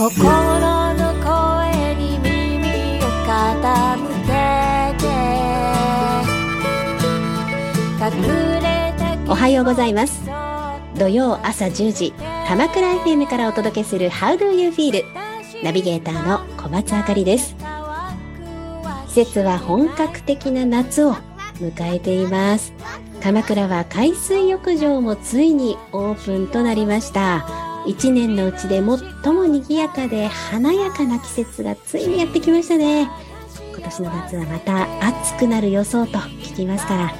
心の声に耳を傾けて。隠れたおはようございます。土曜朝10時鎌倉 FM からお届けする How do you feel? ナビゲーターの小松あかりです。季節は本格的な夏を迎えています。鎌倉は海水浴場もついにオープンとなりました。一年のうちで最も賑やかで華やかな季節がついにやってきましたね。今年の夏はまた暑くなる予想と聞きますから、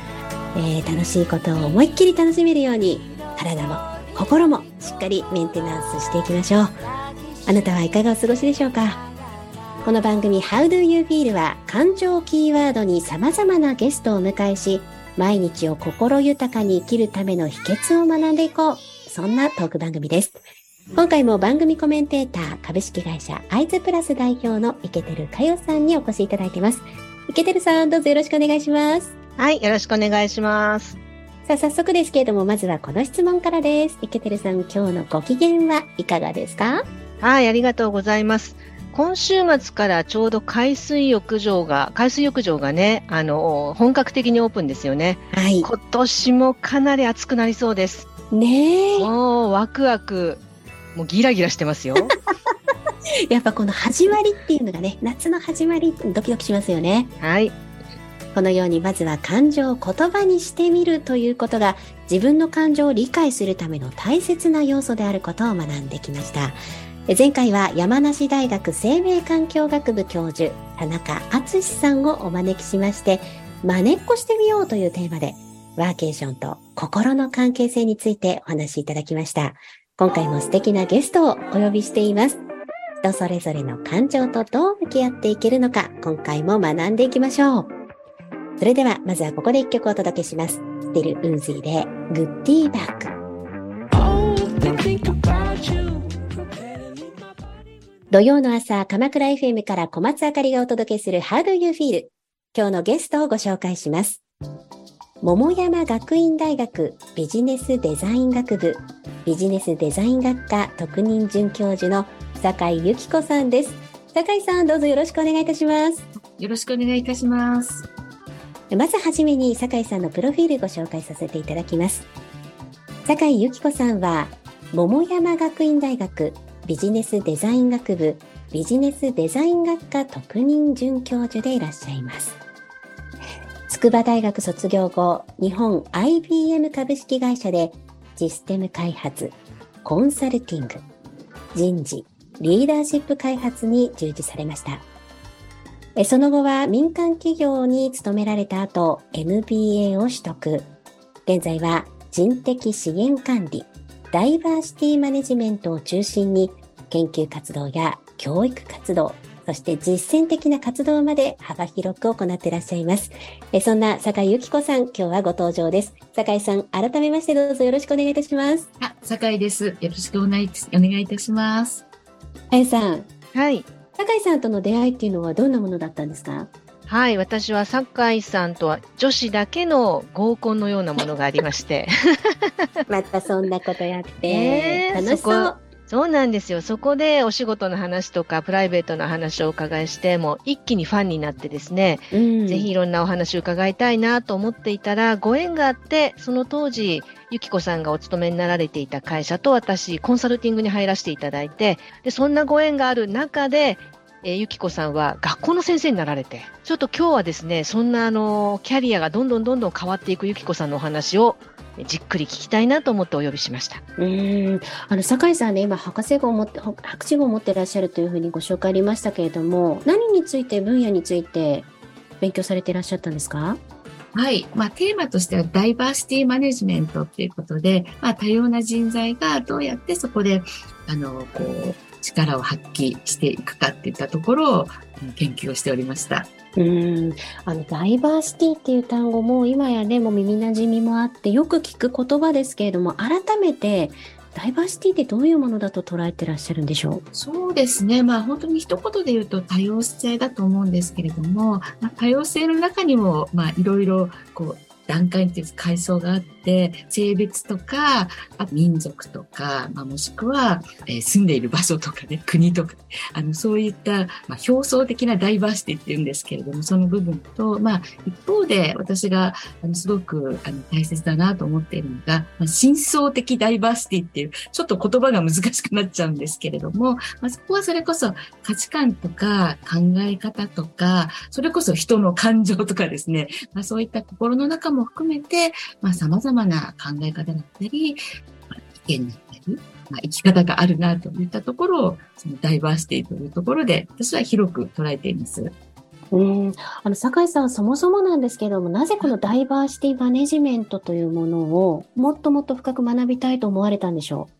えー楽しいことを思いっきり楽しめるように体も心もしっかりメンテナンスしていきましょう。あなたはいかがお過ごしでしょうか？この番組 How do you feel は感情キーワードに様々なゲストをお迎えし毎日を心豊かに生きるための秘訣を学んでいこう。そんなトーク番組です今回も番組コメンテーター株式会社アイズプラス代表の池てるかよさんにお越しいただいています池てるさんどうぞよろしくお願いしますはい、よろしくお願いします。さあ早速ですけれどもまずはこの質問からです池てるさん今日のご機嫌はいかがですか？はい、ありがとうございます。今週末からちょうど海水浴場が、海水浴場がね、あの、本格的にオープンですよね。はい今年もかなり暑くなりそうです。ねえもうワクワク、もうギラギラしてますよ。やっぱこの始まりっていうのがね夏の始まりドキドキしますよねはい、このようにまずは感情を言葉にしてみるということが自分の感情を理解するための大切な要素であることを学んできました。え前回は山梨大学生命環境学部教授田中敦さんをお招きしまして真似っこしてみようというテーマでワーケーションと心の関係性についてお話しいただきました。今回も素敵なゲストをお呼びしています。人それぞれの感情とどう向き合っていけるのか今回も学んでいきましょう。それでは、まずはここで一曲お届けします。 Still Woozy で、 Goodie Bag。土曜の朝、鎌倉 FM から小松あかりがお届けする How do you feel? 今日のゲストをご紹介します。桃山学院大学ビジネスデザイン学部ビジネスデザイン学科特任准教授の酒井由紀子さんです。酒井さん、どうぞよろしくお願いいたします。よろしくお願いいたします。まずはじめに酒井さんのプロフィールご紹介させていただきます。酒井由紀子さんは、桃山学院大学ビジネスデザイン学部ビジネスデザイン学科特任准教授でいらっしゃいます。筑波大学卒業後、日本 IBM 株式会社でシステム開発、コンサルティング、人事、リーダーシップ開発に従事されました。その後は民間企業に勤められた後、MBA を取得。現在は人的資源管理、ダイバーシティマネジメントを中心に研究活動や教育活動、そして実践的な活動まで幅広く行っていらっしゃいます。えそんな酒井由紀子さん、今日はご登場です。酒井さん、改めましてどうぞよろしくお願いいたします。あ、酒井です。よろしくお願いお願いいたします。あやさん、はい。酒井さんとの出会いっていうのはどんなものだったんですか？はい、私は酒井さんとは女子だけの合コンのようなものがありまして。またそんなことやって、ねえ楽しそう。そうなんですよ。そこでお仕事の話とかプライベートの話をお伺いして、もう一気にファンになってですね、うんぜひいろんなお話を伺いたいなと思っていたら、ご縁があって、その当時、ゆきこさんがお勤めになられていた会社と私、コンサルティングに入らせていただいて、で、そんなご縁がある中で、えーゆきこさんは学校の先生になられて、ちょっと今日はですね、そんなあの、キャリアがどんどんどんどん変わっていくゆきこさんのお話を、えじっくり聞きたいなと思ってお呼びしました。うんあの酒井さんね今博士号を持って博士号を持ってらっしゃるというふうにご紹介ありましたけれども何について分野について勉強されていらっしゃったんですかはい。まあ、テーマとしてはダイバーシティマネジメントっていうことで、まあ、多様な人材がどうやってそこで、あの、こう、力を発揮していくかっていったところを研究をしておりました。うんあのダイバーシティっていう単語も今やねもう耳なじみもあってよく聞く言葉ですけれども改めてダイバーシティってどういうものだと捉えてらっしゃるんでしょう？そうですね。まあ本当に一言で言うと多様性だと思うんですけれども、まあ、多様性の中にも、まあいろいろこう段階っていう階層があって、性別とか、民族とか、まあ、もしくは、え住んでいる場所とかね、国とか、あの、そういった、まあ、表層的なダイバーシティって言うんですけれども、その部分と、まあ、一方で私が、あの、すごく、あの、大切だなと思っているのが、まあ、深層的ダイバーシティっていう、ちょっと言葉が難しくなっちゃうんですけれども、まあ、そこはそれこそ価値観とか考え方とか、それこそ人の感情とかですね、まあ、そういった心の中もも含めて、まあ、様々な考え方だったり、まあ意見だったり、まあ、生き方があるなといったところを、そのダイバーシティというところで、私は広く捉えています。うん、あの酒井さん、そもそもなんですけども、なぜこのダイバーシティマネジメントというものをもっともっと深く学びたいと思われたんでしょう？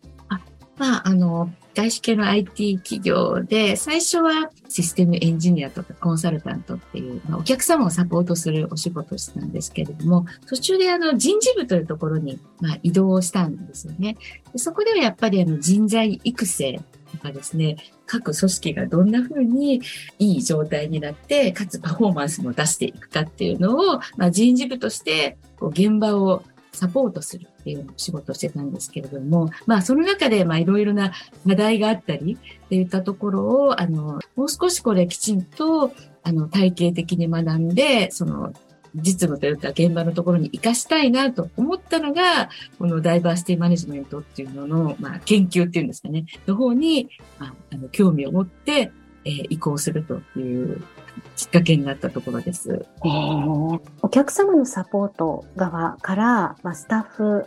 まあ、あの、外資系の IT 企業で、最初はシステムエンジニアとかコンサルタントっていう、まあ、お客様をサポートするお仕事をしたんですけれども、途中であの人事部というところに、まあ、移動したんですよね。でそこではやっぱりあの人材育成とかですね、各組織がどんな風にいい状態になって、かつパフォーマンスも出していくかっていうのを、まあ、人事部としてこう現場をサポートするっていう仕事をしてたんですけれども、まあその中でまあいろいろな課題があったりっていったところを、あの、もう少しこれきちんと、あの、体系的に学んで、その、実務というか現場のところに活かしたいなと思ったのが、このダイバーシティマネジメントっていうのの、まあ、研究っていうんですかね、の方に、まあ、あの興味を持って、えー移行するというきっかけになったところです。う。えーお客様のサポート側から、まあ、スタッフ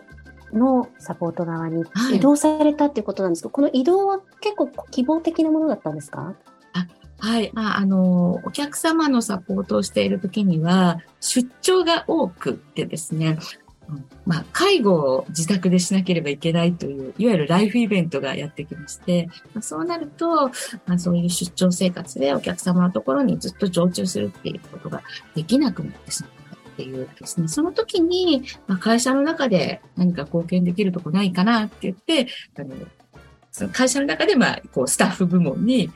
のサポート側にはい移動されたっていうことなんですけど、この移動は結構希望的なものだったんですか？はい。まあ、あの、お客様のサポートをしているときには、出張が多くってですね、うんまあ、介護を自宅でしなければいけないという、いわゆるライフイベントがやってきまして、まあ、そうなると、まあ、そういう出張生活でお客様のところにずっと常駐するっていうことができなくなってしまったっていうですね、その時に、まあ、会社の中で何か貢献できるとこないかなって言って、あの、その会社の中で、まあ、こう、スタッフ部門に、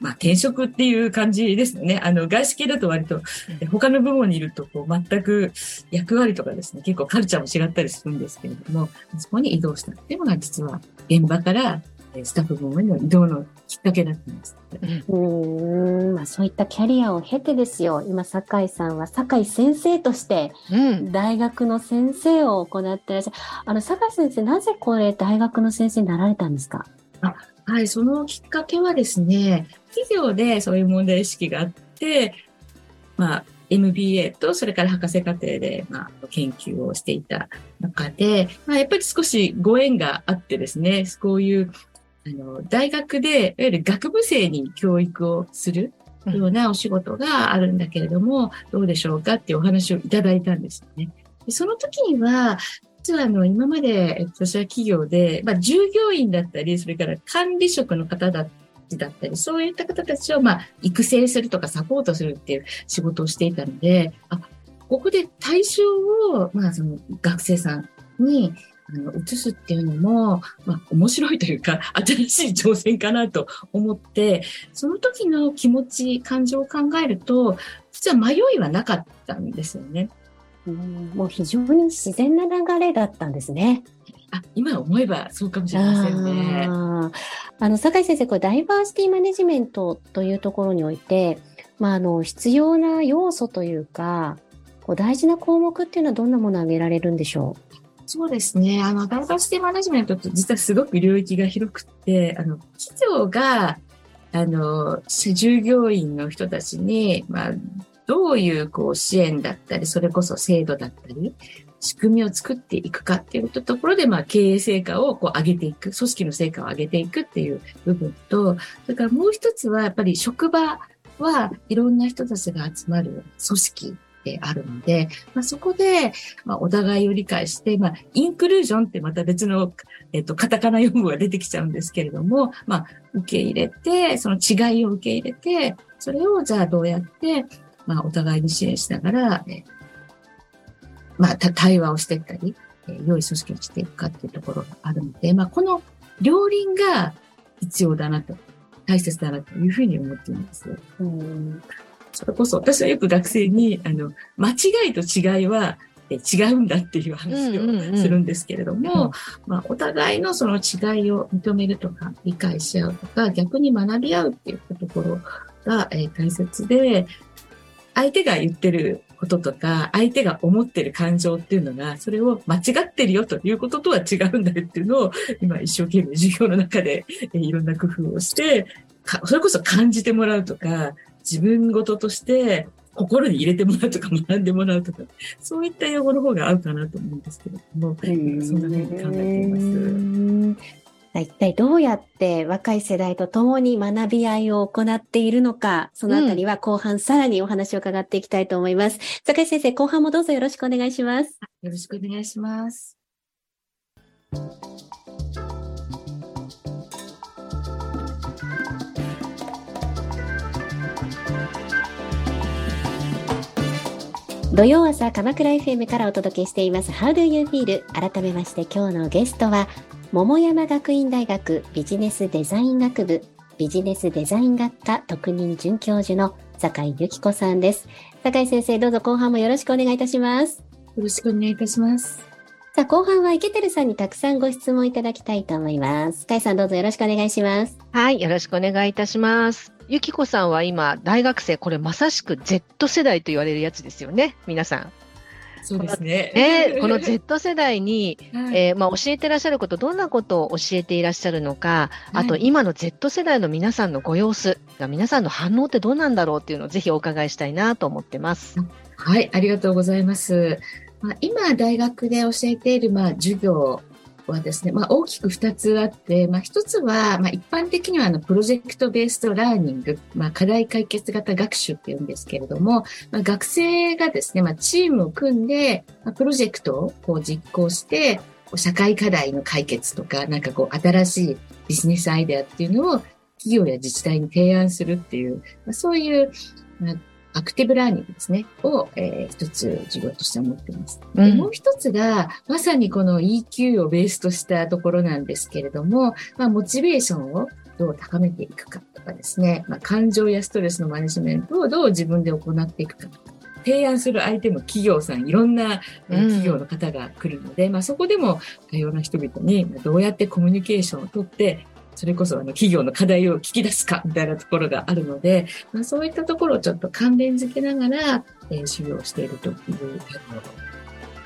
まあ、転職っていう感じですよね。あの、外資系だと割と、え他の部門にいると、こう、全く役割とかですね、結構カルチャーも違ったりするんですけれども、そこに移動したっていうのが実は、現場からえースタッフ部門への移動のきっかけだったんです。うーん、まあそういったキャリアを経てですよ。今、酒井さんは酒井先生としてうん。大学の先生を行っていらっしゃる。あの、酒井先生、なぜこれ大学の先生になられたんですか？はい、そのきっかけはですね、企業でそういう問題意識があって、まあ、MBA とそれから博士課程で、まあ、研究をしていた中で、まあ、やっぱり少しご縁があってですね、こういう、あの、大学で、いわゆる学部生に教育をするようなお仕事があるんだけれども、どうでしょうかっていうお話をいただいたんですよね。その時には、実はあの、今まで、えっと私は企業で、まあ、従業員だったり、それから管理職の方だだったり、そういった方たちを、まあ、育成するとかサポートするっていう仕事をしていたので、あ、ここで対象を、まあ、その学生さんに、あの、移すっていうのも、まあ、面白いというか、新しい挑戦かなと思って、その時の気持ち、感情を考えると、実は迷いはなかったんですよね。うんもう非常に自然な流れだったんですね。あ、今思えばそうかもしれませんね。あの、酒井先生、これダイバーシティマネジメントというところにおいて、まあ、あの、必要な要素というか、こう大事な項目っていうのはどんなものを挙げられるんでしょそうですね。あの、ダイバーシティマネジメントって実はすごく領域が広くって、あの、企業が、あの、従業員の人たちに、まあ、どういう、こう、支援だったり、それこそ制度だったり、仕組みを作っていくかっていうところで、まあ、経営成果をこう上げていく、組織の成果を上げていくっていう部分と、それからもう一つは、やっぱり職場はいろんな人たちが集まる組織であるので、まあ、そこで、まあ、お互いを理解して、まあ、インクルージョンってまた別の、えっと、カタカナ用語が出てきちゃうんですけれども、まあ、受け入れて、その違いを受け入れて、それをじゃあどうやって、まあ、お互いに支援しながら、えまあ、た対話をしていったり、えー良い組織をしていくかっていうところがあるので、まあ、この両輪が必要だなと、大切だなというふうに思っています。う。うん。それこそ、私はよく学生に、あの、間違いと違いは、違うんだっていう話をするんですけれども、まあ、お互いのその違いを認めるとか、理解し合うとか、逆に学び合うっていうところが、えー、大切で、相手が言ってることとか、相手が思ってる感情っていうのが、それを間違ってるよということとは違うんだよっていうのを、今一生懸命授業の中で、えいろんな工夫をして、それこそ感じてもらうとか、自分事として心に入れてもらうとか学んでもらうとか、そういった用語の方が合うかなと思うんですけれども、そんなふうに考えています。一体どうやって若い世代と共に学び合いを行っているのか、そのあたりは後半さらにお話を伺っていきたいと思います。うん、坂井先生、後半もどうぞよろしくお願いします。よろしくお願いします。土曜朝鎌倉 FM からお届けしています How do you feel? 改めまして今日のゲストは桃山学院大学ビジネスデザイン学部ビジネスデザイン学科特任准教授の坂井由紀子さんです。坂井先生、どうぞ後半もよろしくお願いいたします。よろしくお願いいたします。さあ、後半は池照さんにたくさんご質問いただきたいと思います。坂井さん、どうぞよろしくお願いします。はい、よろしくお願いいたします。ゆきこさんは今、大学生、これまさしく Z 世代と言われるやつですよね、皆さん。そうですね。えー、この Z 世代に、はい、えー、まあ、教えてらっしゃること、どんなことを教えていらっしゃるのか、あと今の Z 世代の皆さんのご様子が、皆さんの反応ってどうなんだろうっていうのをぜひお伺いしたいなと思ってます。はい、ありがとうございます。まあ、今、大学で教えている、まあ、授業はですね、まあ、大きく2つあって、まあ、1つは、まあ、一般的にはあのプロジェクトベーストラーニング、まあ、課題解決型学習って言うんですけれども、まあ、学生がですね、まあ、チームを組んで、まあ、プロジェクトをこう実行して、社会課題の解決とか、なんかこう、新しいビジネスアイデアっていうのを企業や自治体に提案するっていう、まあ、そういう、まあ、アクティブラーニングですね、を、えー、一つ授業として思っています。うん、もう一つが、まさにこの EQ をベースとしたところなんですけれども、まあ、モチベーションをどう高めていくかとかですね、まあ、感情やストレスのマネジメントをどう自分で行っていくか提案する相手も企業さん、いろんな企業の方が来るので、うん、まあそこでも多様な人々にどうやってコミュニケーションをとって、それこそあの企業の課題を聞き出すかみたいなところがあるので、まあ、そういったところをちょっと関連づけながら、えー、修行しているという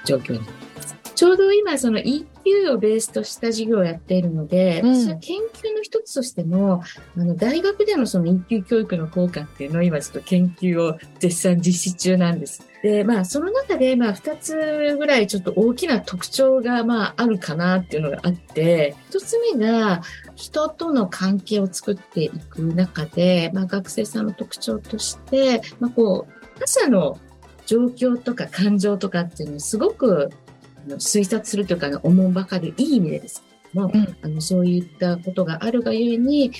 状況になります。ちょうど今、その EQ をベースとした授業をやっているので、うん、私は研究の一つとしても、あの、大学でのその EQ 教育の効果っていうのを今ちょっと研究を絶賛実施中なんです。で、まあ、その中で、まあ、二つぐらいちょっと大きな特徴が、まあ、あるかなっていうのがあって、一つ目が、人との関係を作っていく中で、まあ、学生さんの特徴として、まあ、こう、他者の状況とか感情とかっていうのをすごく推察するというか、ね、思うばかりいい意味でですけども、うん、あのそういったことがあるがゆえに、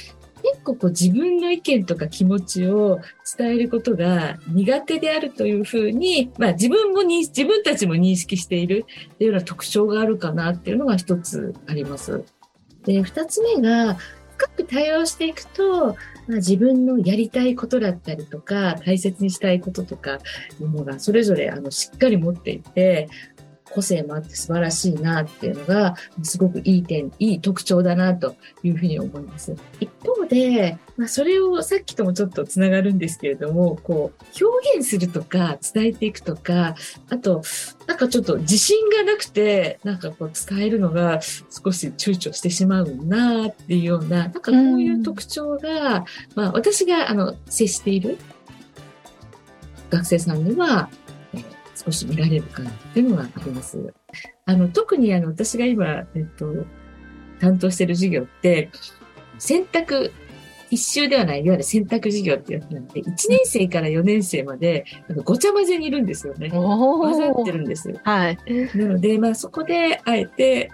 結構こう自分の意見とか気持ちを伝えることが苦手であるというふうに、まあ自分もに、自分たちも認識しているというような特徴があるかなっていうのが一つあります。で、二つ目が、深く対応していくと、まあ、自分のやりたいことだったりとか、大切にしたいこととかものが、それぞれあのしっかり持っていて、個性もあって素晴らしいなっていうのが、すごくいい点、いい特徴だなというふうに思います。一方で、まあ、それをさっきともちょっとつながるんですけれども、こう、表現するとか、伝えていくとか、あと、なんかちょっと自信がなくて、なんかこう伝えるのが少し躊躇してしまうなっていうような、なんかこういう特徴が、まあ私があの接している学生さんには、少し見られるかなっていうのはあります。あの、特にあの、私が今、えっと、担当してる授業って、選択、必修ではない、いわゆる選択授業ってやつなんで、1年生から4年生まで、ごちゃ混ぜにいるんですよね。混ざってるんですよ。はい。なので、まあそこで、あえて、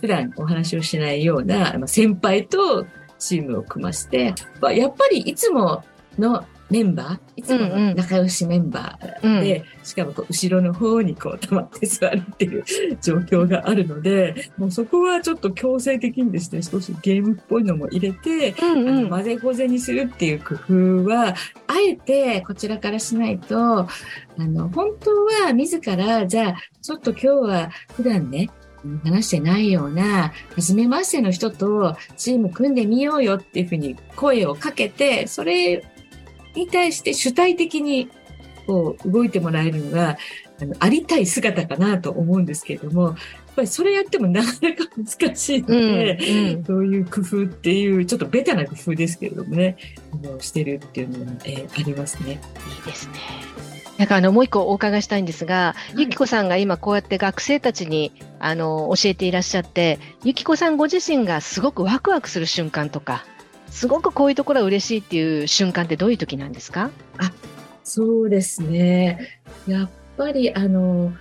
普段お話をしないような、先輩とチームを組まして、まあ、やっぱりいつものメンバー、いつも仲良しメンバーで、しかもこう後ろの方にこう溜まって座るっていう状況があるので、もうそこはちょっと強制的にですね、少しゲームっぽいのも入れて、うんうん。あの混ぜこぜにするっていう工夫は、あえてこちらからしないと、あの、本当は自ら、じゃあ、ちょっと今日は普段ね、話してないような、初めましての人とチーム組んでみようよっていうふうに声をかけて、それに対して主体的にこう動いてもらえるのが、あのありたい姿かなと思うんですけれども、やっぱりそれやってもなかなか難しいのうんで、うんそういう工夫っていう、ちょっとベタな工夫ですけれどもね、あのしてるっていうのは、えーありますね。いいですね。なんかあのもう一個お伺いしたいんですが、いゆきこさんが今こうやって学生たちにあの教えていらっしゃって、ゆきこさんご自身がすごくワクワクする瞬間とか、すごくこういうところは嬉しいっていう瞬間ってどういう時なんですか？そうですね。やっぱり、あの、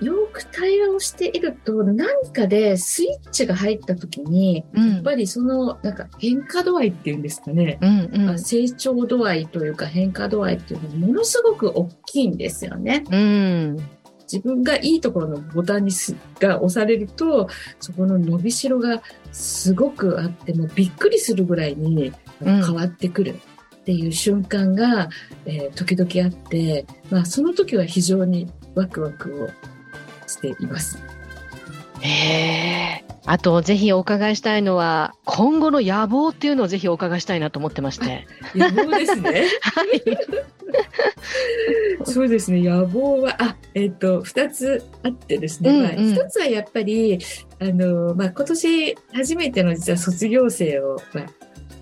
よく対話をしていると、何かでスイッチが入った時に、うんやっぱりその、なんか変化度合いっていうんですかね。うんうんまあ成長度合いというか変化度合いっていうのがものすごく大きいんですよね。うん自分がいいところのボタンにすが押されると、そこの伸びしろがすごくあって、もうびっくりするぐらいにうん変わってくるっていう瞬間が、えー時々あって、まあその時は非常にワクワクをしています。へえ。あと、ぜひお伺いしたいのは、今後の野望っていうのをぜひお伺いしたいなと思ってまして。野望ですね。はい。そうですね、野望は、あ、えっ、と、二つあってですね、まあ、うんうん一つはやっぱり、あの、まあ、今年初めての実は卒業生を、まあ、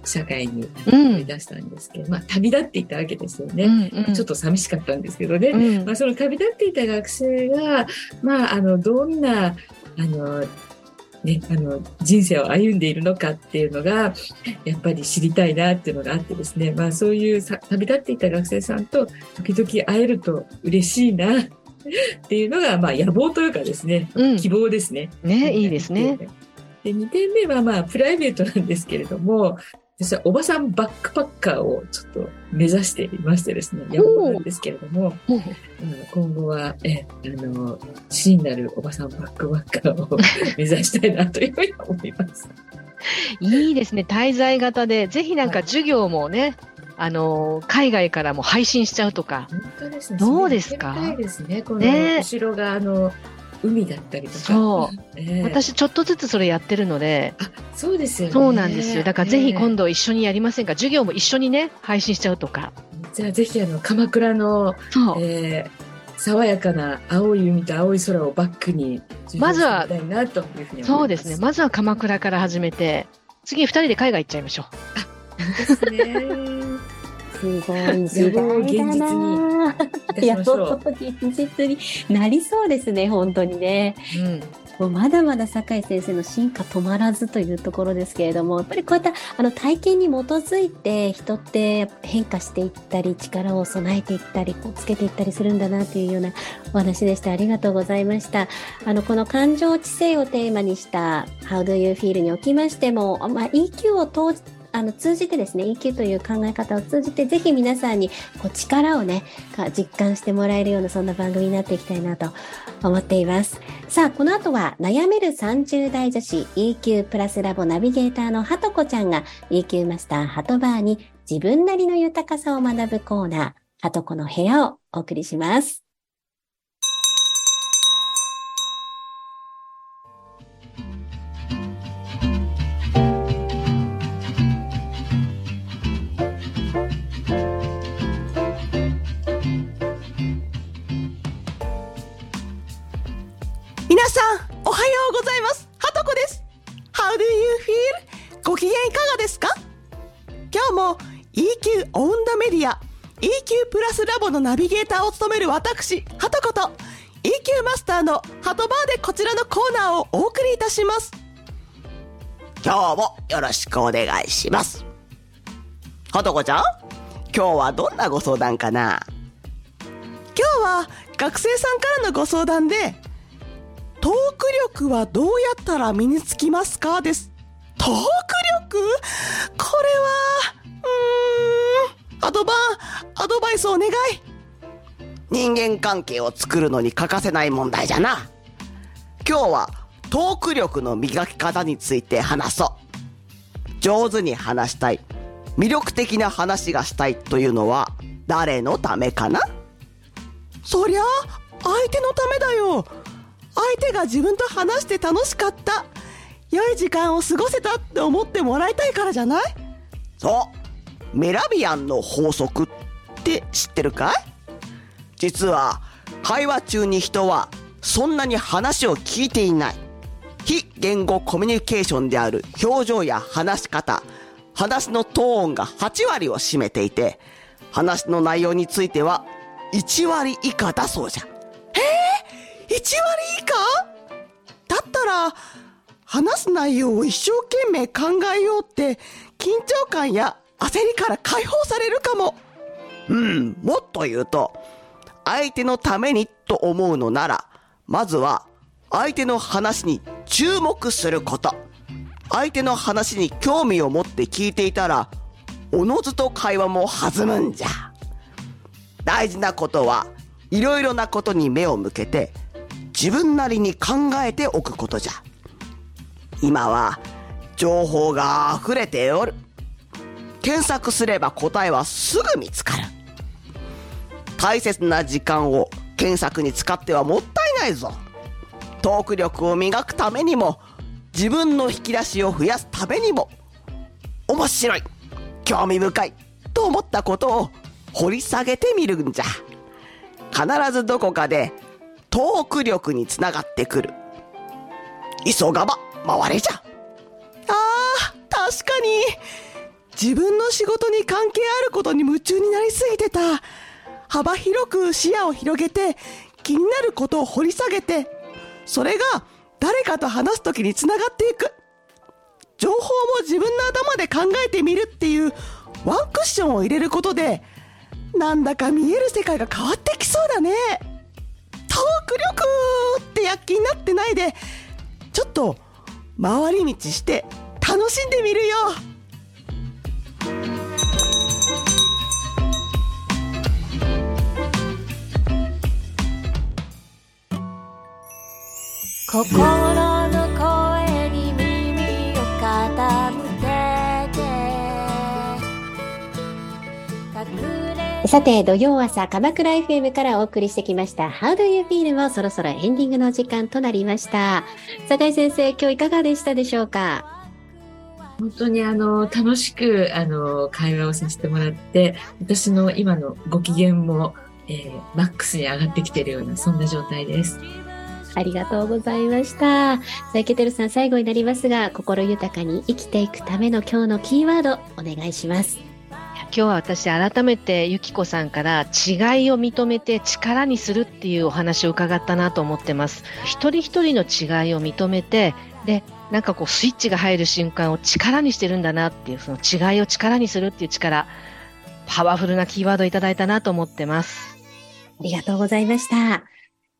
社会にうん送り出したんですけど、まあ、旅立っていたわけですよね。うんうんちょっと寂しかったんですけどね。うんまあ、その旅立っていた学生が、まあ、あの、どんな、あの、ね、あの、人生を歩んでいるのかっていうのが、やっぱり知りたいなっていうのがあってですね、まあそういうさ旅立っていた学生さんと時々会えると嬉しいなっていうのが、まあ野望というかですね、うん希望ですね。ね、いいですね。。で、2点目はまあプライベートなんですけれども、私はおばさんバックパッカーをちょっと目指していましてですね、野望なんですけれども、うんうん今後は、え、あの、真なるおばさんバックパッカーを目指したいなというふうに思います。いいですね。滞在型で、ぜひなんかはい授業もね、あの、海外からも配信しちゃうとか。本当ですね。どうですか？ですね。このね後ろが、あの、海だったりとか。そう。ええ私、ちょっとずつそれやってるので、あ、そうですよね。そうなんですよ。だからぜひ今度。度一緒にやりませんか？授業も一緒にね、配信しちゃうとか。じゃあぜひ、あの、鎌倉の、そう。えー爽やかな青い海と青い空をバックに、まずは。そうですね。まずは鎌倉から始めて、次二人で海外行っちゃいましょですね。すごい時代だな。野望現実になりそうですね、本当にね。う。うん。もうまだまだ酒井先生の進化止まらずというところですけれども、やっぱりこういったあの体験に基づいて人って変化していったり、力を備えていったり、こうつけていったりするんだなというようなお話でした。ありがとうございました。あの、この感情知性をテーマにした How do you feel におきましても、まあ、EQ を通あの通じてですね、EQ という考え方を通じて、ぜひ皆さんにこう力をね、実感してもらえるような、そんな番組になっていきたいなと思っています。さあ、この後は悩める30代女子 EQ プラスラボナビゲーターのハトコちゃんが EQ マスターハトバーに自分なりの豊かさを学ぶコーナー、ハトコの部屋をお送りします。ボのナビゲーターを務める私、はとこと EQ マスターのハトバーでこちらのコーナーをお送りいたします。今日もよろしくお願いします。はとこちゃん今日はどんなご相談かな今日は学生さんからのご相談でトーク力はどうやったら身につきますかです。トーク力これは、アドバン、アドバイスお願い。人間関係を作るのに欠かせない問題じゃな。今日はトーク力の磨き方について話そう。上手に話したい。魅力的な話がしたいというのは誰のためかな？そりゃ、相手のためだよ。相手が自分と話して楽しかった。良い時間を過ごせたって思ってもらいたいからじゃない？そう。メラビアンの法則って知ってるかい？実は会話中に人はそんなに話を聞いていない。非言語コミュニケーションである表情や話し方、話のトーンが8割を占めていて、話の内容については1割以下だそうじゃ。1割以下？だったら、話す内容を一生懸命考えようって、緊張感や焦りから解放されるかも。うん、もっと言うと、相手のためにと思うのなら、まずは相手の話に注目すること。相手の話に興味を持って聞いていたら、おのずと会話も弾むんじゃ。大事なことは、いろいろなことに目を向けて、自分なりに考えておくことじゃ。今は、情報が溢れておる。検索すれば答えはすぐ見つかる。大切な時間を検索に使ってはもったいないぞ。トーク力を磨くためにも、自分の引き出しを増やすためにも、面白い、興味深いと思ったことを掘り下げてみるんじゃ。必ずどこかでトーク力につながってくる。急がば回れじゃ。ああ、確かに。自分の仕事に関係あることに夢中になりすぎてた。幅広く視野を広げて、気になることを掘り下げて、それが誰かと話すときにつながっていく。情報も自分の頭で考えてみるっていうワンクッションを入れることで、なんだか見える世界が変わってきそうだね。トーク力って躍起になってないで、ちょっと回り道して楽しんでみるよ。心の声に耳を傾けて隠れさて、土曜朝、鎌倉 FM からお送りしてきました、How do you feel? もそろそろエンディングの時間となりました。酒井先生、今日いかがでしたでしょうか？本当にあの、楽しく、あの、会話をさせてもらって、私の今のご機嫌も、えーマックスに上がってきているような、そんな状態です。ありがとうございました。さあ、池てるさん、最後になりますが、心豊かに生きていくための今日のキーワード、お願いします。今日は私改めてゆきこさんから違いを認めて力にするっていうお話を伺ったなと思ってます。一人一人の違いを認めて、で、なんかこうスイッチが入る瞬間を力にしてるんだなっていう、その違いを力にするっていう力、パワフルなキーワードをいただいたなと思ってます。ありがとうございました。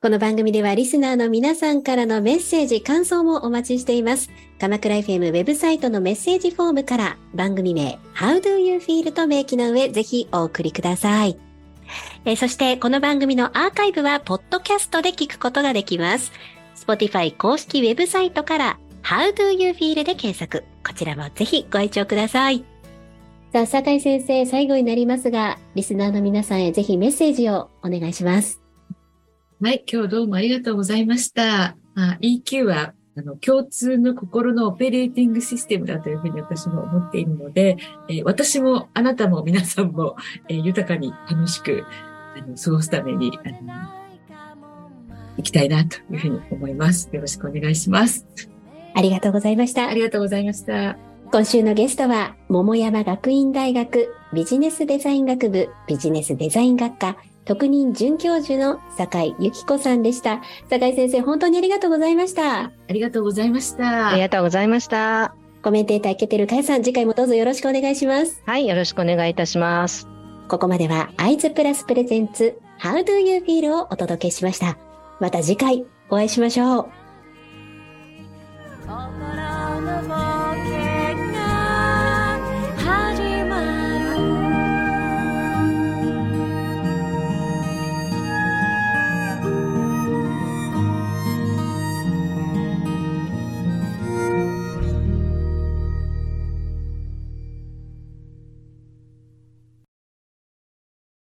この番組ではリスナーの皆さんからのメッセージ、感想もお待ちしています。鎌倉 FM ウェブサイトのメッセージフォームから番組名 How do you feel と明記の上、ぜひお送りください。えーそして、この番組のアーカイブは、ポッドキャストで聞くことができます。Spotify 公式ウェブサイトから、How do you feel で検索。こちらもぜひご愛聴ください。さあ、酒井先生、最後になりますが、リスナーの皆さんへぜひメッセージをお願いします。はい、今日どうもありがとうございました。あ EQ は、あの、共通の心のオペレーティングシステムだというふうに私も思っているので、えー私も、あなたも皆さんも、えー豊かに楽しく、あの、過ごすために、あの、行きたいなというふうに思います。よろしくお願いします。ありがとうございましたあ。りがとうございました。今週のゲストは、桃山学院大学ビジネスデザイン学部ビジネスデザイン学科特任准教授の酒井由紀子さんでした。酒井先生、本当にありがとうございました。ありがとうございました。ありがとうございました。コメンテーター、ケテルカヤさん、次回もどうぞよろしくお願いします。はい、よろしくお願いいたします。ここまでは、アイズプラスプレゼンツ、How do you feel をお届けしました。また次回、お会いしましょう。